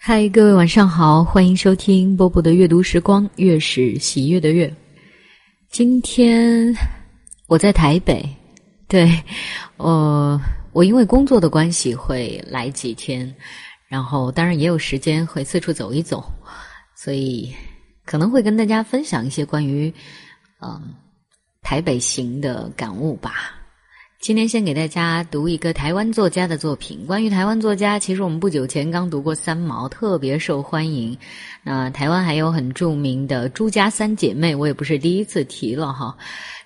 嗨，各位晚上好，欢迎收听波波的阅读时光，月是喜悦的月。今天我在台北，对，呃，我因为工作的关系会来几天，然后当然也有时间会四处走一走，所以可能会跟大家分享一些关于嗯台北行的感悟吧。今天先给大家读一个台湾作家的作品。关于台湾作家，其实我们不久前刚读过三毛，特别受欢迎。那台湾还有很著名的朱家三姐妹，我也不是第一次提了哈。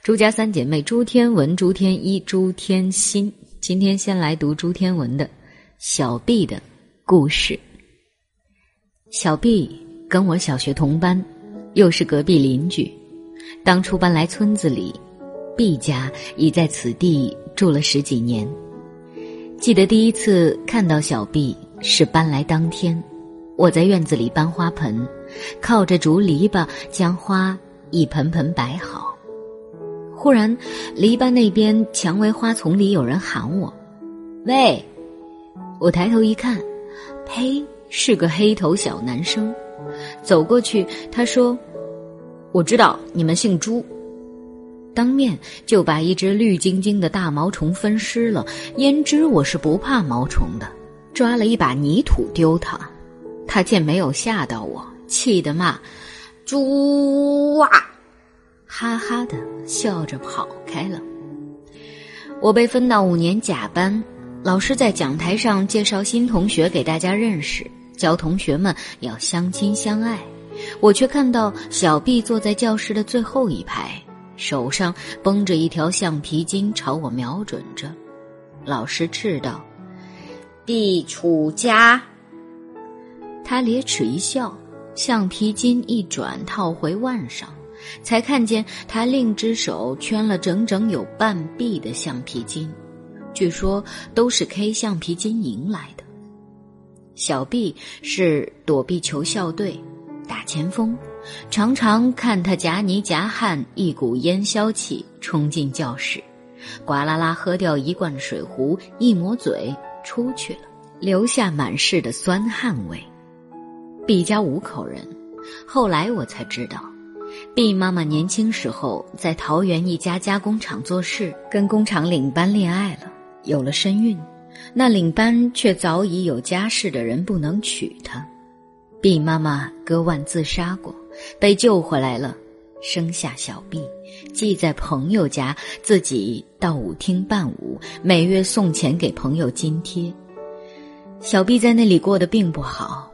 朱家三姐妹：朱天文、朱天一、朱天心。今天先来读朱天文的《小毕的故事》。小毕跟我小学同班，又是隔壁邻居。当初搬来村子里。毕家已在此地住了十几年。记得第一次看到小毕是搬来当天，我在院子里搬花盆，靠着竹篱笆将花一盆盆摆好。忽然，篱笆那边蔷薇花丛里有人喊我：“喂！”我抬头一看，呸，是个黑头小男生。走过去，他说：“我知道你们姓朱。”当面就把一只绿晶晶的大毛虫分尸了。焉知我是不怕毛虫的，抓了一把泥土丢他。他见没有吓到我，气得骂：“猪啊！”哈哈的笑着跑开了。我被分到五年甲班，老师在讲台上介绍新同学给大家认识，教同学们要相亲相爱。我却看到小毕坐在教室的最后一排。手上绷着一条橡皮筋，朝我瞄准着。老师斥道：“必出家。”他咧齿一笑，橡皮筋一转，套回腕上，才看见他另只手圈了整整有半臂的橡皮筋，据说都是 K 橡皮筋赢来的。小毕是躲避球校队，打前锋。常常看他夹泥夹汗，一股烟消气冲进教室，呱啦啦喝掉一罐水壶，一抹嘴出去了，留下满室的酸汗味。毕家五口人，后来我才知道，毕妈妈年轻时候在桃园一家加工厂做事，跟工厂领班恋爱了，有了身孕，那领班却早已有家室的人不能娶她，毕妈妈割腕自杀过。被救回来了，生下小毕，寄在朋友家，自己到舞厅伴舞，每月送钱给朋友津贴。小毕在那里过得并不好，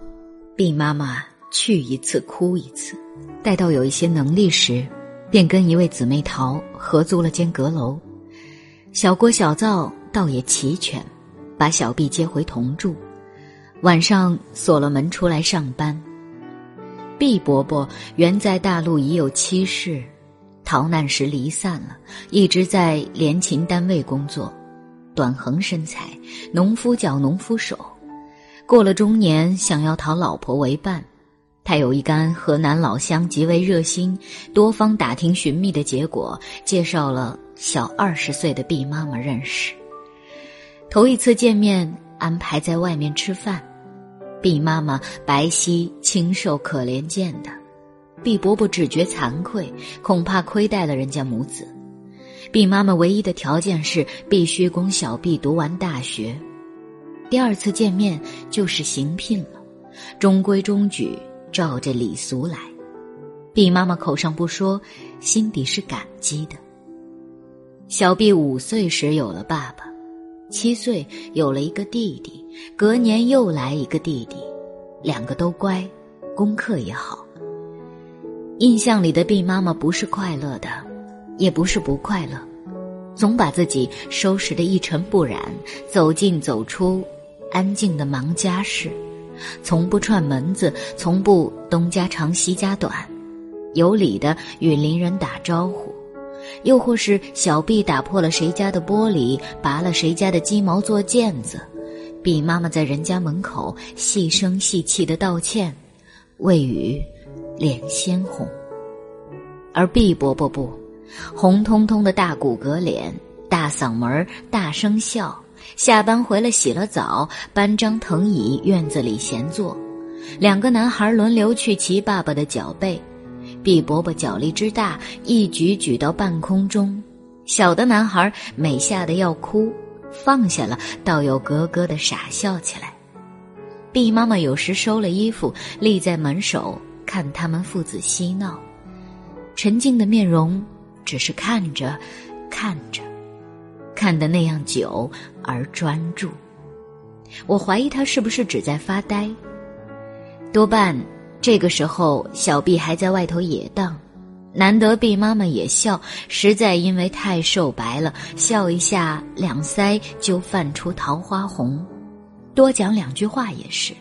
毕妈妈去一次哭一次，待到有一些能力时，便跟一位姊妹淘合租了间阁楼，小锅小灶倒也齐全，把小毕接回同住，晚上锁了门出来上班。毕伯伯原在大陆已有妻室，逃难时离散了，一直在联勤单位工作，短横身材，农夫脚农夫手。过了中年，想要讨老婆为伴，他有一干河南老乡极为热心，多方打听寻觅的结果，介绍了小二十岁的毕妈妈认识。头一次见面，安排在外面吃饭。毕妈妈白皙清瘦可怜见的，毕伯伯只觉惭愧，恐怕亏待了人家母子。毕妈妈唯一的条件是必须供小毕读完大学。第二次见面就是行聘了，中规中矩，照着礼俗来。毕妈妈口上不说，心底是感激的。小毕五岁时有了爸爸。七岁有了一个弟弟，隔年又来一个弟弟，两个都乖，功课也好。印象里的毕妈妈不是快乐的，也不是不快乐，总把自己收拾得一尘不染，走进走出，安静的忙家事，从不串门子，从不东家长西家短，有理的与邻人打招呼。又或是小毕打破了谁家的玻璃，拔了谁家的鸡毛做毽子，毕妈妈在人家门口细声细气的道歉，未语，脸鲜红。而毕伯伯不，红彤彤的大骨骼脸，大嗓门大声笑。下班回来洗了澡，搬张藤椅院子里闲坐，两个男孩轮流去骑爸爸的脚背。毕伯伯脚力之大，一举举到半空中。小的男孩每吓得要哭，放下了，倒又咯咯的傻笑起来。毕妈妈有时收了衣服，立在门首看他们父子嬉闹，沉静的面容只是看着，看着，看得那样久而专注。我怀疑他是不是只在发呆，多半。这个时候，小毕还在外头野荡，难得毕妈妈也笑，实在因为太瘦白了，笑一下两腮就泛出桃花红。多讲两句话也是。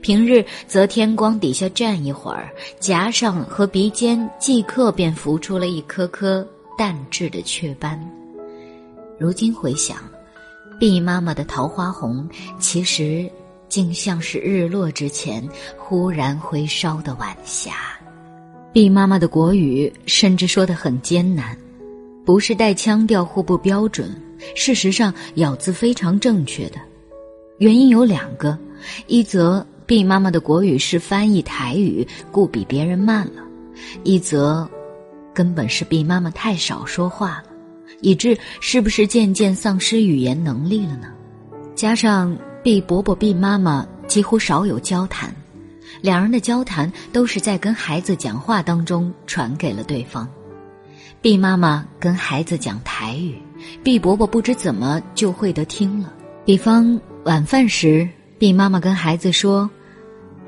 平日则天光底下站一会儿，颊上和鼻尖即刻便浮出了一颗颗淡质的雀斑。如今回想，毕妈妈的桃花红，其实。竟像是日落之前忽然回烧的晚霞。毕妈妈的国语甚至说得很艰难，不是带腔调或不标准，事实上咬字非常正确的。原因有两个：一则毕妈妈的国语是翻译台语，故比别人慢了；一则，根本是毕妈妈太少说话了，以致是不是渐渐丧失语言能力了呢？加上。毕伯伯、毕妈妈几乎少有交谈，两人的交谈都是在跟孩子讲话当中传给了对方。毕妈妈跟孩子讲台语，毕伯伯不知怎么就会得听了。比方晚饭时，毕妈妈跟孩子说：“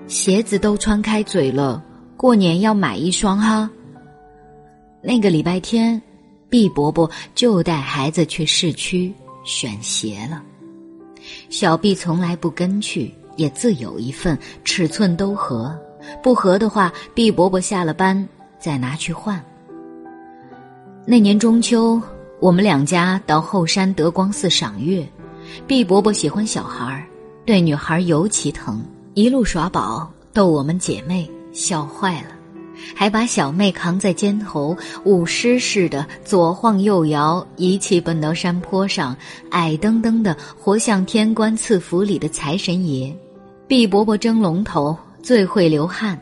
鞋子都穿开嘴了，过年要买一双哈。”那个礼拜天，毕伯伯就带孩子去市区选鞋了。小毕从来不跟去，也自有一份，尺寸都合，不合的话，毕伯伯下了班再拿去换。那年中秋，我们两家到后山德光寺赏月，毕伯伯喜欢小孩儿对女孩尤其疼，一路耍宝逗我们姐妹笑坏了。还把小妹扛在肩头，舞狮似的左晃右摇，一气奔到山坡上，矮登登的，活像天官赐福里的财神爷。毕伯伯蒸龙头最会流汗，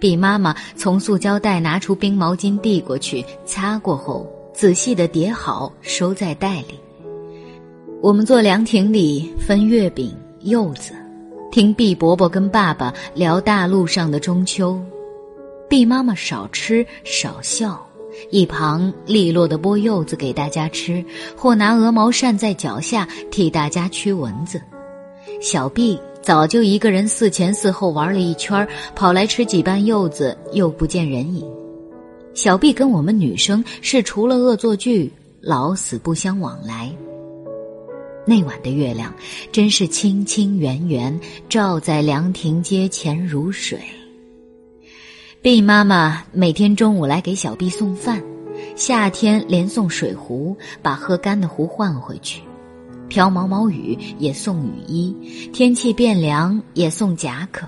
毕妈妈从塑胶袋拿出冰毛巾递过去，擦过后仔细的叠好收在袋里。我们坐凉亭里分月饼、柚子，听毕伯伯跟爸爸聊大路上的中秋。毕妈妈少吃少笑，一旁利落的剥柚子给大家吃，或拿鹅毛扇在脚下替大家驱蚊子。小毕早就一个人四前四后玩了一圈，跑来吃几瓣柚子，又不见人影。小毕跟我们女生是除了恶作剧，老死不相往来。那晚的月亮真是清清圆圆，照在凉亭街前如水。毕妈妈每天中午来给小毕送饭，夏天连送水壶，把喝干的壶换回去；飘毛毛雨也送雨衣，天气变凉也送夹克。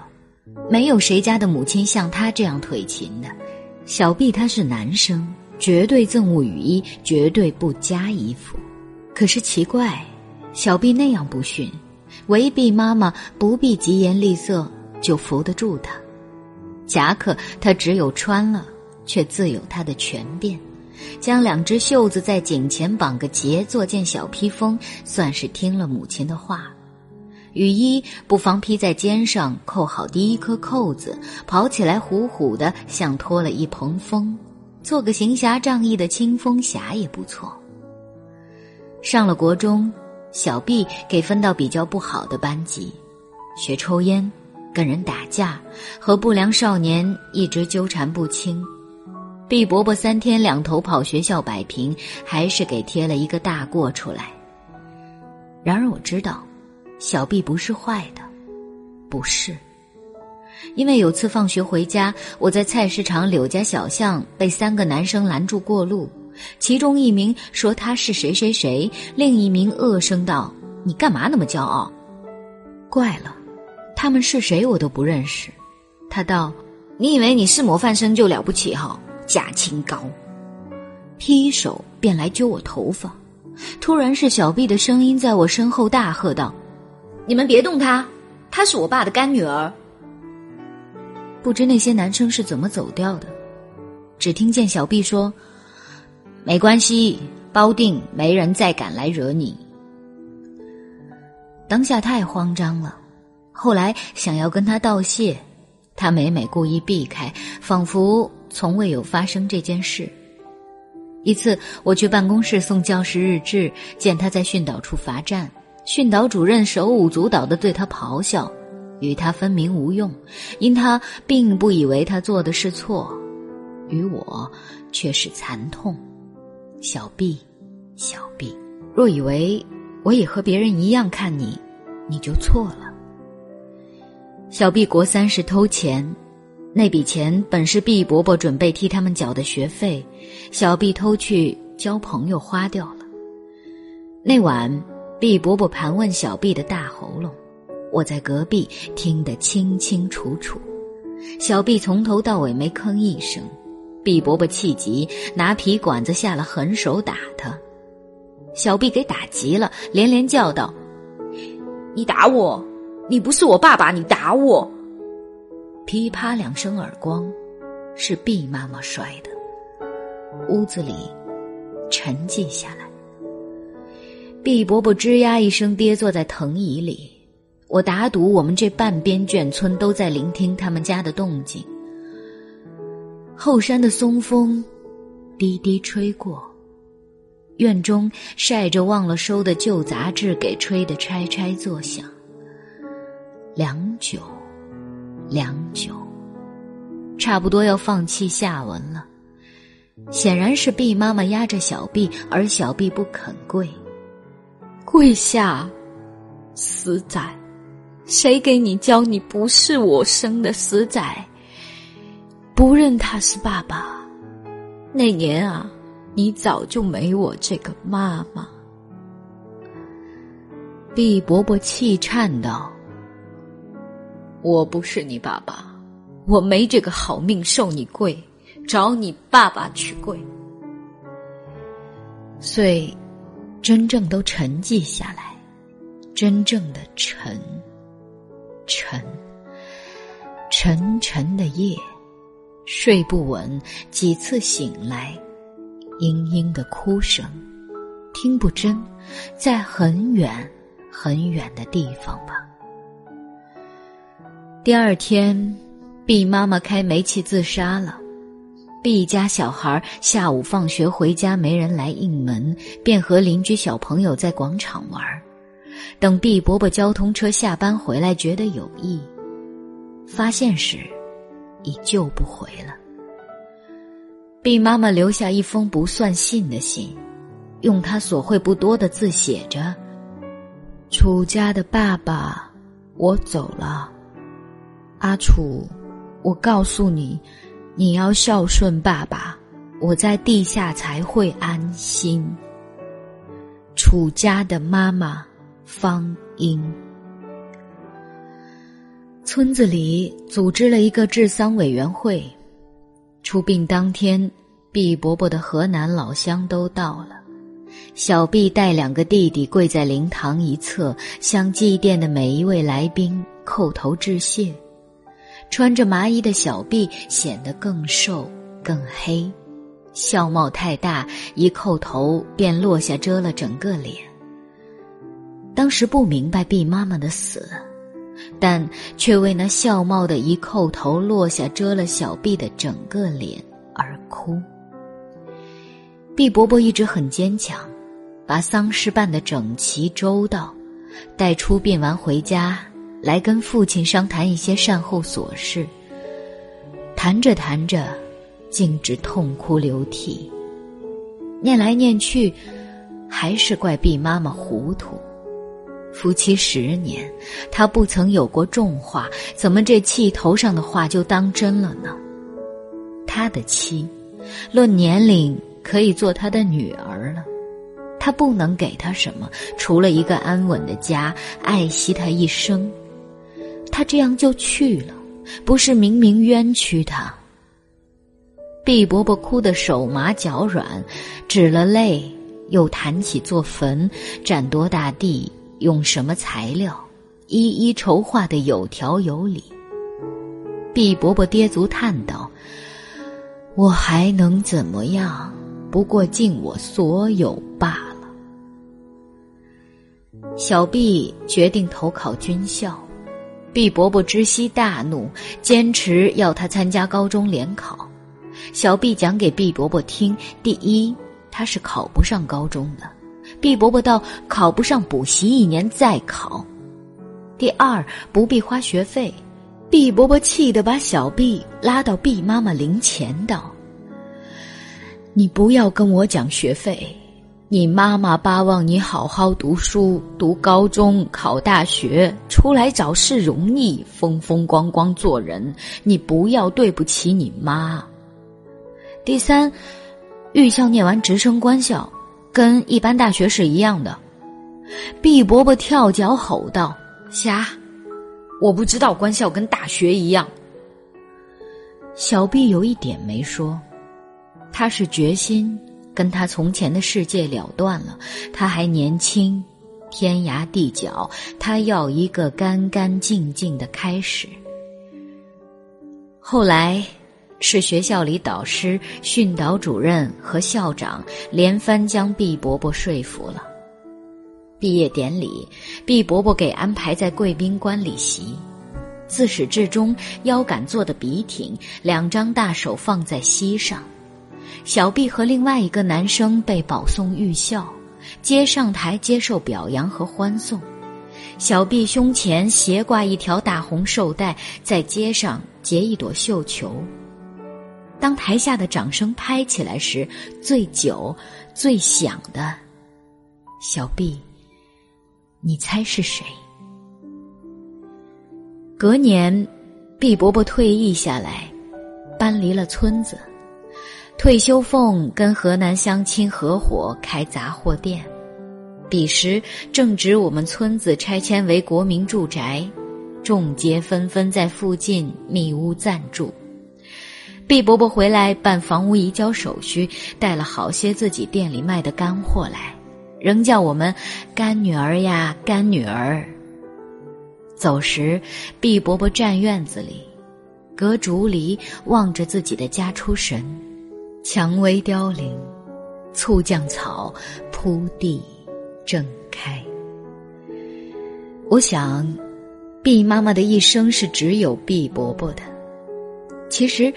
没有谁家的母亲像他这样腿勤的。小毕他是男生，绝对憎恶雨衣，绝对不加衣服。可是奇怪，小毕那样不驯，唯毕妈妈不必疾言厉色就扶得住他。夹克他只有穿了，却自有他的权变。将两只袖子在颈前绑个结，做件小披风，算是听了母亲的话。雨衣不妨披在肩上，扣好第一颗扣子，跑起来虎虎的，像托了一蓬风。做个行侠仗义的清风侠也不错。上了国中，小毕给分到比较不好的班级，学抽烟。跟人打架，和不良少年一直纠缠不清。毕伯伯三天两头跑学校摆平，还是给贴了一个大过出来。然而我知道，小毕不是坏的，不是。因为有次放学回家，我在菜市场柳家小巷被三个男生拦住过路，其中一名说他是谁谁谁，另一名恶声道：“你干嘛那么骄傲？”怪了。他们是谁我都不认识，他道：“你以为你是模范生就了不起哈？假清高。”劈手便来揪我头发，突然是小毕的声音在我身后大喝道：“你们别动他，她是我爸的干女儿。”不知那些男生是怎么走掉的。只听见小毕说：“没关系，包定没人再敢来惹你。”当下太慌张了，后来想要跟他道谢，他每每故意避开，仿佛从未有发生这件事。一次，我去办公室送教师日志，见他在训导处罚站，训导主任手舞足蹈的对他咆哮，与他分明无用，因他并不以为他做的是错，与我却是惨痛。小毕，小毕，若以为我也和别人一样看你，你就错了。小毕国三是偷钱。那笔钱本是毕伯伯准备替他们缴的学费，小毕偷去交朋友花掉了。那晚，毕伯伯盘问小毕的大喉咙，我在隔壁听得清清楚楚。小毕从头到尾没吭一声，毕伯伯气急，拿皮管子下了狠手打他。小毕给打急了，连连叫道：“你打我！你不是我爸爸，你打我！”噼啪两声耳光，是毕妈妈摔的。屋子里沉寂下来。毕伯伯吱呀一声跌坐在藤椅里。我打赌，我们这半边眷村都在聆听他们家的动静。后山的松风低低吹过，院中晒着忘了收的旧杂志，给吹得拆拆作响。良久。良久，差不多要放弃下文了。显然是毕妈妈压着小毕，而小毕不肯跪。跪下，死仔！谁给你教你不是我生的死仔？不认他是爸爸。那年啊，你早就没我这个妈妈。毕伯伯气颤道。我不是你爸爸，我没这个好命受你跪，找你爸爸去跪。遂，真正都沉寂下来，真正的沉，沉，沉沉的夜，睡不稳，几次醒来，嘤嘤的哭声，听不真，在很远很远的地方吧。第二天，毕妈妈开煤气自杀了。毕家小孩下午放学回家，没人来应门，便和邻居小朋友在广场玩。等毕伯伯交通车下班回来，觉得有意，发现时已救不回了。毕妈妈留下一封不算信的信，用她所会不多的字写着：“楚家的爸爸，我走了。”阿楚，我告诉你，你要孝顺爸爸，我在地下才会安心。楚家的妈妈方英，村子里组织了一个治丧委员会。出殡当天，毕伯伯的河南老乡都到了，小毕带两个弟弟跪在灵堂一侧，向祭奠的每一位来宾叩头致谢。穿着麻衣的小臂显得更瘦更黑，笑帽太大，一叩头便落下遮了整个脸。当时不明白毕妈妈的死，但却为那笑帽的一叩头落下遮了小毕的整个脸而哭。毕伯伯一直很坚强，把丧事办得整齐周到，待出殡完回家。来跟父亲商谈一些善后琐事。谈着谈着，径直痛哭流涕。念来念去，还是怪毕妈妈糊涂。夫妻十年，他不曾有过重话，怎么这气头上的话就当真了呢？他的妻，论年龄可以做他的女儿了，他不能给他什么，除了一个安稳的家，爱惜他一生。他这样就去了，不是明明冤屈他。毕伯伯哭得手麻脚软，止了泪，又谈起做坟，占多大地，用什么材料，一一筹划的有条有理。毕伯伯跌足叹道：“我还能怎么样？不过尽我所有罢了。”小毕决定投考军校，毕伯伯知悉大怒，坚持要他参加高中联考。小毕讲给毕伯伯听：第一，他是考不上高中的；毕伯伯道考不上，补习一年再考。第二，不必花学费。毕伯伯气得把小毕拉到毕妈妈灵前道：“你不要跟我讲学费，你妈妈巴望你好好读书，读高中，考大学，出来找事容易，风风光光做人。你不要对不起你妈。”第三，预校念完直升官校，跟一般大学是一样的。毕伯伯跳脚吼道：“瞎！我不知道官校跟大学一样。”小毕有一点没说，他是决心跟他从前的世界了断了。他还年轻，天涯地角，他要一个干干净净的开始。后来。是学校里导师、训导主任和校长连番将毕伯伯说服了。毕业典礼，毕伯伯给安排在贵宾观礼席，自始至终腰杆坐得笔挺，两张大手放在膝上。小毕和另外一个男生被保送预校，接上台接受表扬和欢送。小毕胸前斜挂一条大红绶带，在街上结一朵绣球。当台下的掌声拍起来时，最久、最响的，小毕，你猜是谁？隔年，毕伯伯退役下来，搬离了村子，退休俸跟河南乡亲合伙开杂货店。彼时正值我们村子拆迁为国民住宅，众街纷纷在附近密屋暂住。毕伯伯回来办房屋移交手续，带了好些自己店里卖的干货来，仍叫我们“干女儿呀，干女儿”。走时，毕伯伯站院子里，隔竹篱望着自己的家出神，蔷薇凋零，醋酱草铺地正开。我想，毕妈妈的一生是只有毕伯伯的。其实。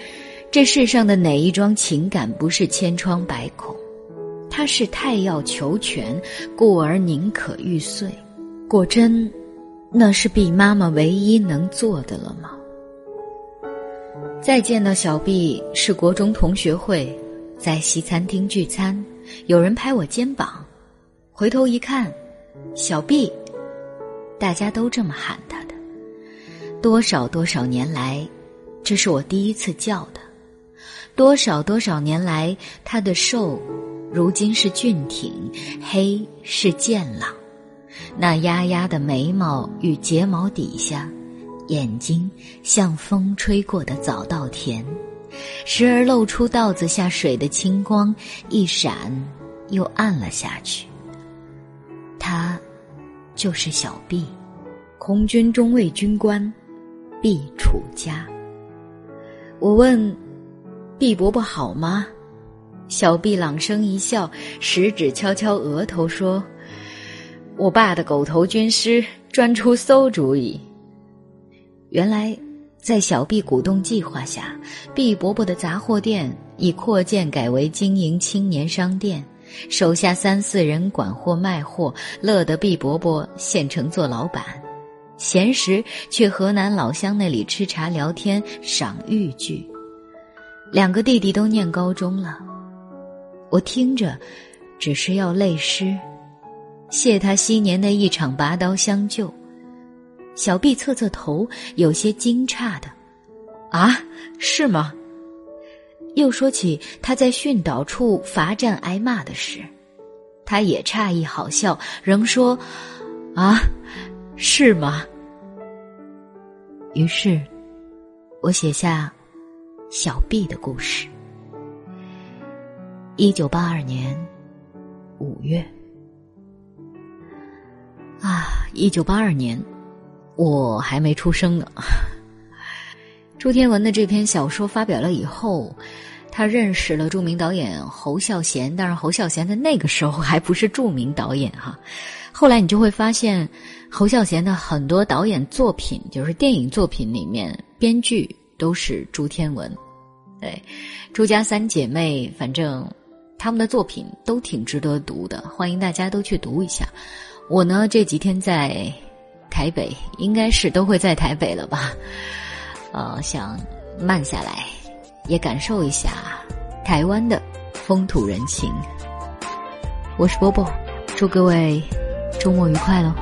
这世上的哪一桩情感不是千疮百孔？他是太要求全，故而宁可玉碎。果真，那是毕妈妈唯一能做的了吗？再见到小毕是国中同学会，在西餐厅聚餐，有人拍我肩膀，回头一看，小毕，大家都这么喊他的。多少多少年来，这是我第一次叫的。多少多少年来，他的瘦，如今是俊挺；黑是健朗。那压压的眉毛与睫毛底下，眼睛像风吹过的早稻田，时而露出稻子下水的清光，一闪又暗了下去。他，就是小毕，空军中尉军官，毕楚家。我问。毕伯伯好吗？小毕朗声一笑，食指敲敲额头说：“我爸的狗头军师专出馊主意。原来，在小毕鼓动计划下，毕伯伯的杂货店已扩建改为经营青年商店，手下三四人管货卖货，乐得毕伯伯现成做老板，闲时去河南老乡那里吃茶聊天，赏豫剧。”两个弟弟都念高中了，我听着，只是要泪湿，谢他昔年的一场拔刀相救。小毕侧侧头，有些惊诧的：“啊，是吗？”又说起他在训导处罚站挨骂的事，他也诧异，好笑，仍说：“啊，是吗？”于是，我写下。小毕的故事。一九八二年五月，啊，一九八二年，我还没出生呢。朱天文的这篇小说发表了以后，他认识了著名导演侯孝贤。当然，侯孝贤在那个时候还不是著名导演哈。后来你就会发现，侯孝贤的很多导演作品，就是电影作品里面，编剧都是朱天文。对，朱家三姐妹，反正他们的作品都挺值得读的，欢迎大家都去读一下。我呢这几天在台北，应该是都会在台北了吧？呃，想慢下来，也感受一下台湾的风土人情。我是波波，祝各位周末愉快喽！